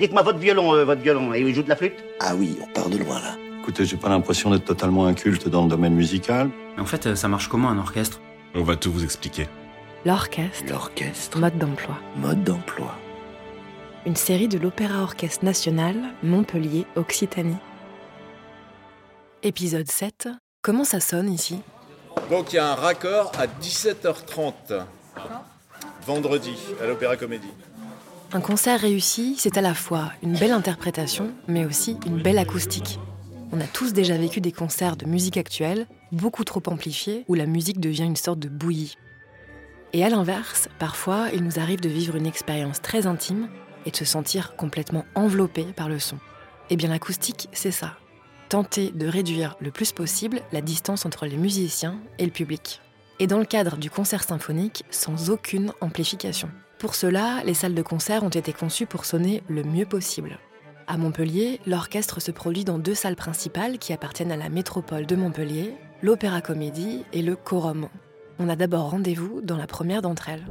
Dites-moi, votre violon, euh, votre violon, et il joue de la flûte? Ah oui, on part de loin là. Écoutez, j'ai pas l'impression d'être totalement inculte dans le domaine musical. Mais en fait, euh, ça marche comment un orchestre? On va tout vous expliquer. L'orchestre, L'orchestre, mode d'emploi. mode d'emploi. Une série de l'Opéra Orchestre National, Montpellier, Occitanie. Épisode 7. Comment ça sonne ici? Donc il y a un raccord à 17h30. Vendredi, à l'Opéra Comédie. Un concert réussi, c'est à la fois une belle interprétation, mais aussi une belle acoustique. On a tous déjà vécu des concerts de musique actuelle, beaucoup trop amplifiés, où la musique devient une sorte de bouillie. Et à l'inverse, parfois, il nous arrive de vivre une expérience très intime et de se sentir complètement enveloppé par le son. Eh bien, l'acoustique, c'est ça. Tenter de réduire le plus possible la distance entre les musiciens et le public. Et dans le cadre du concert symphonique, sans aucune amplification. Pour cela, les salles de concert ont été conçues pour sonner le mieux possible. À Montpellier, l'orchestre se produit dans deux salles principales qui appartiennent à la métropole de Montpellier, l'Opéra Comédie et le Corum. On a d'abord rendez-vous dans la première d'entre elles.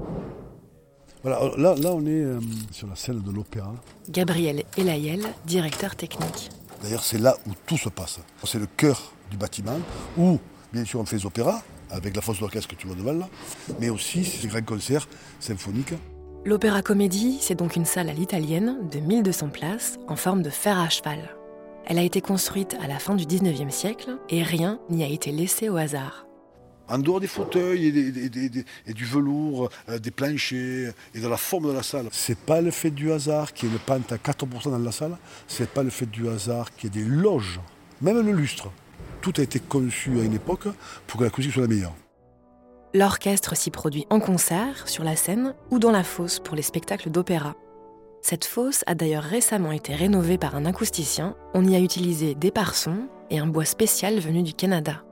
Voilà, là, là on est euh, sur la scène de l'opéra. Gabriel Elayel, directeur technique. D'ailleurs, c'est là où tout se passe. C'est le cœur du bâtiment, où, bien sûr, on fait les opéras, avec la fosse d'orchestre que tu vois devant là, mais aussi ces grands concerts symphoniques. L'Opéra Comédie, c'est donc une salle à l'italienne de 1200 places en forme de fer à cheval. Elle a été construite à la fin du 19e siècle et rien n'y a été laissé au hasard. En dehors des fauteuils et, du velours, euh, des planchers et de la forme de la salle, c'est pas le fait du hasard qu'il y ait une pente à 4% dans la salle, c'est pas le fait du hasard qu'il y ait des loges, même le lustre. Tout a été conçu à une époque pour que l'acoustique soit la meilleure. L'orchestre s'y produit en concert, sur la scène ou dans la fosse pour les spectacles d'opéra. Cette fosse a d'ailleurs récemment été rénovée par un acousticien. On y a utilisé des parsons et un bois spécial venu du Canada.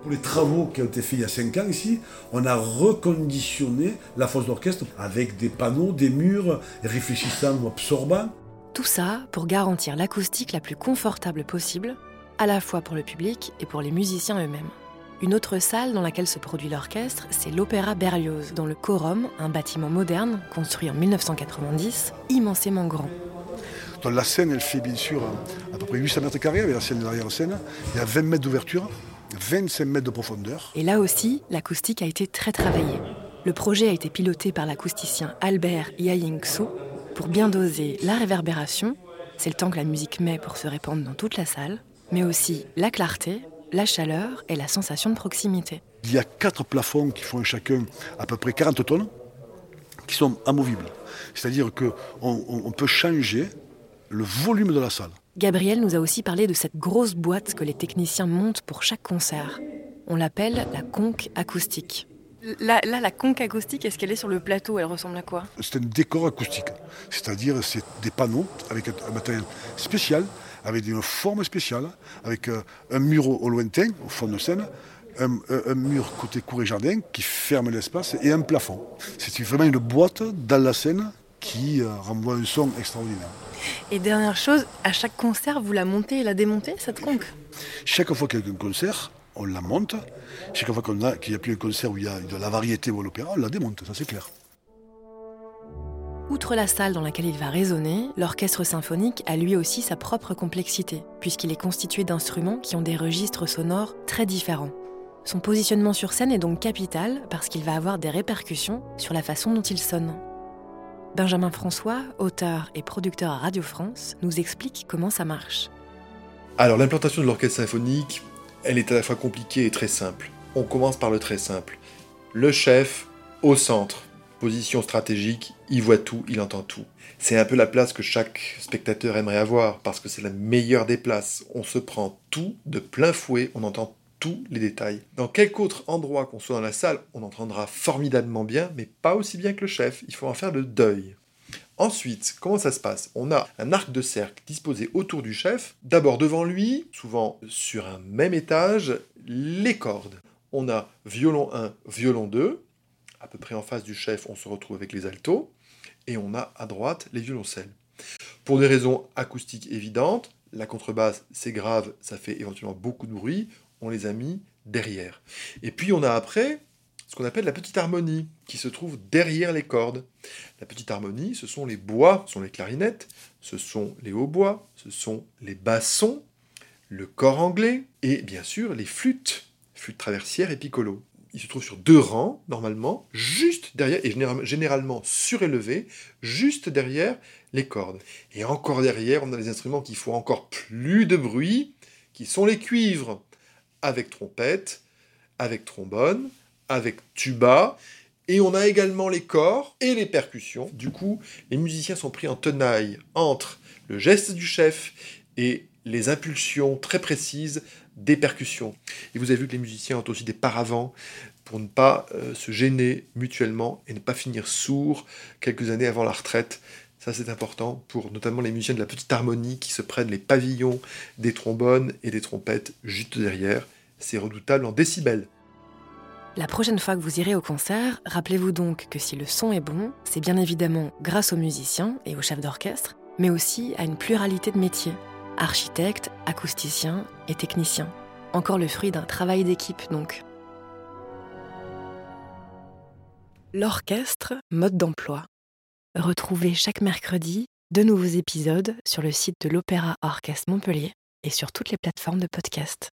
Pour les travaux qui ont été faits il y a 5 ans ici, on a reconditionné la fosse d'orchestre avec des panneaux, des murs réfléchissants ou absorbants. Tout ça pour garantir l'acoustique la plus confortable possible, à la fois pour le public et pour les musiciens eux-mêmes. Une autre salle dans laquelle se produit l'orchestre, c'est l'Opéra Berlioz, dans le Corum, un bâtiment moderne construit en 1990, immensément grand. Donc la scène, elle fait bien sûr à peu près 800 mètres carrés avec la scène de l'arrière-scène. Il y a 20 mètres d'ouverture, 25 mètres de profondeur. Et là aussi, l'acoustique a été très travaillée. Le projet a été piloté par l'acousticien Albert Yaying-So pour bien doser la réverbération, c'est le temps que la musique met pour se répandre dans toute la salle, mais aussi la clarté, la chaleur et la sensation de proximité. Il y a quatre plafonds qui font chacun à peu près 40 tonnes, qui sont amovibles. C'est-à-dire qu'on on- on peut changer le volume de la salle. Gabriel nous a aussi parlé de cette grosse boîte que les techniciens montent pour chaque concert. On l'appelle la conque acoustique. Là, la conque acoustique, est-ce qu'elle est sur le plateau Elle ressemble à quoi? C'est un décor acoustique. C'est-à-dire c'est des panneaux avec un un matériel spécial, avec une forme spéciale, avec euh, un mur au, lointain, au fond de scène, un, mur côté cour et jardin qui ferme l'espace et un plafond. C'est vraiment une boîte dans la scène qui euh, renvoie un son extraordinaire. Et dernière chose, à chaque concert, vous la montez et la démontez, cette conque? Chaque fois qu'il y a un concert, on la monte. Chaque fois qu'il n'y a plus un concert où il y a de la variété ou l'opéra, on la démonte, ça c'est clair. Outre la salle dans laquelle il va résonner, l'orchestre symphonique a lui aussi sa propre complexité, puisqu'il est constitué d'instruments qui ont des registres sonores très différents. Son positionnement sur scène est donc capital parce qu'il va avoir des répercussions sur la façon dont il sonne. Benjamin François, auteur et producteur à Radio France, nous explique comment ça marche. Alors l'implantation de l'orchestre symphonique, elle est à la fois compliquée et très simple. On commence par le très simple. Le chef au centre, position stratégique, il voit tout, il entend tout. C'est un peu la place que chaque spectateur aimerait avoir parce que c'est la meilleure des places. On se prend tout de plein fouet, on entend tous les détails. Dans quelque autre endroit qu'on soit dans la salle, on entendra formidablement bien, mais pas aussi bien que le chef. Il faut en faire le deuil. Ensuite, comment ça se passe? On a un arc de cercle disposé autour du chef. D'abord devant lui, souvent sur un même étage, les cordes. On a violon 1, violon 2. À peu près en face du chef, on se retrouve avec les altos. Et on a à droite les violoncelles. Pour des raisons acoustiques évidentes, la contrebasse, c'est grave, ça fait éventuellement beaucoup de bruit. On les a mis derrière. Et puis on a après ce qu'on appelle la petite harmonie, qui se trouve derrière les cordes. La petite harmonie, ce sont les bois, ce sont les clarinettes, ce sont les hautbois, ce sont les bassons, le corps anglais et bien sûr les flûtes, flûtes traversières et piccolo. Il se trouve sur deux rangs, normalement, juste derrière, et généralement surélevé, juste derrière les cordes. Et encore derrière, on a les instruments qui font encore plus de bruit, qui sont les cuivres, avec trompette, avec trombone, avec tuba, et on a également les corps et les percussions. Du coup, les musiciens sont pris en tenaille entre le geste du chef et les impulsions très précises des percussions. Et vous avez vu que les musiciens ont aussi des paravents pour ne pas euh, se gêner mutuellement et ne pas finir sourds quelques années avant la retraite. Ça, c'est important pour notamment les musiciens de la petite harmonie qui se prennent les pavillons des trombones et des trompettes juste derrière. C'est redoutable en décibels. La prochaine fois que vous irez au concert, rappelez-vous donc que si le son est bon, c'est bien évidemment grâce aux musiciens et aux chefs d'orchestre, mais aussi à une pluralité de métiers architectes, acousticiens et techniciens. Encore le fruit d'un travail d'équipe donc. L'orchestre, mode d'emploi. Retrouvez chaque mercredi de nouveaux épisodes sur le site de l'Opéra Orchestre Montpellier et sur toutes les plateformes de podcast.